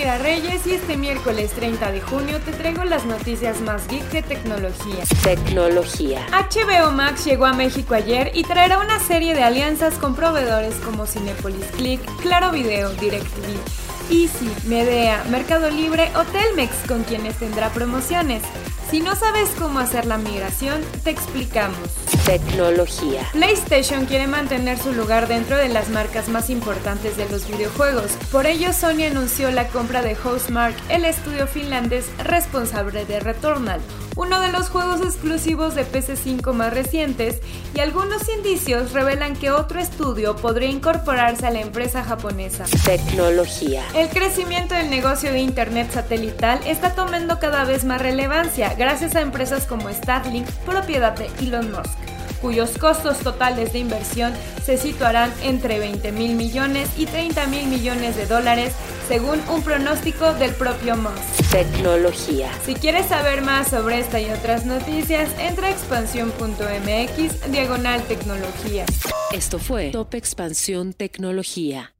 Erendira Reyes y este miércoles 30 de junio te traigo las noticias más geek de tecnología. Tecnología. HBO Max llegó a México ayer y traerá una serie de alianzas con proveedores como Cinepolis Click, Claro Video, DirecTV, Easy, Medea, Mercado Libre o Telmex con quienes tendrá promociones. Si no sabes cómo hacer la migración, te explicamos. Tecnología. PlayStation quiere mantener su lugar dentro de las marcas más importantes de los videojuegos. Por ello, Sony anunció la compra de Housemark, el estudio finlandés responsable de Returnal, uno de los juegos exclusivos de PC5 más recientes, y algunos indicios revelan que otro estudio podría incorporarse a la empresa japonesa. Tecnología. El crecimiento del negocio de Internet satelital está tomando cada vez más relevancia gracias a empresas como Starlink, propiedad de Elon Musk cuyos costos totales de inversión se situarán entre 20 mil millones y 30 mil millones de dólares, según un pronóstico del propio Musk. Tecnología. Si quieres saber más sobre esta y otras noticias, entra a expansión.mx diagonal tecnología. Esto fue Top Expansión Tecnología.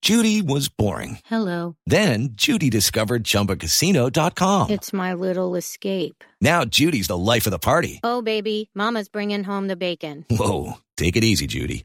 Judy was boring. Hello. Then Judy discovered ChumbaCasino.com. It's my little escape. Now Judy's the life of the party. Oh, baby, Mama's bringing home the bacon. Whoa, take it easy, Judy.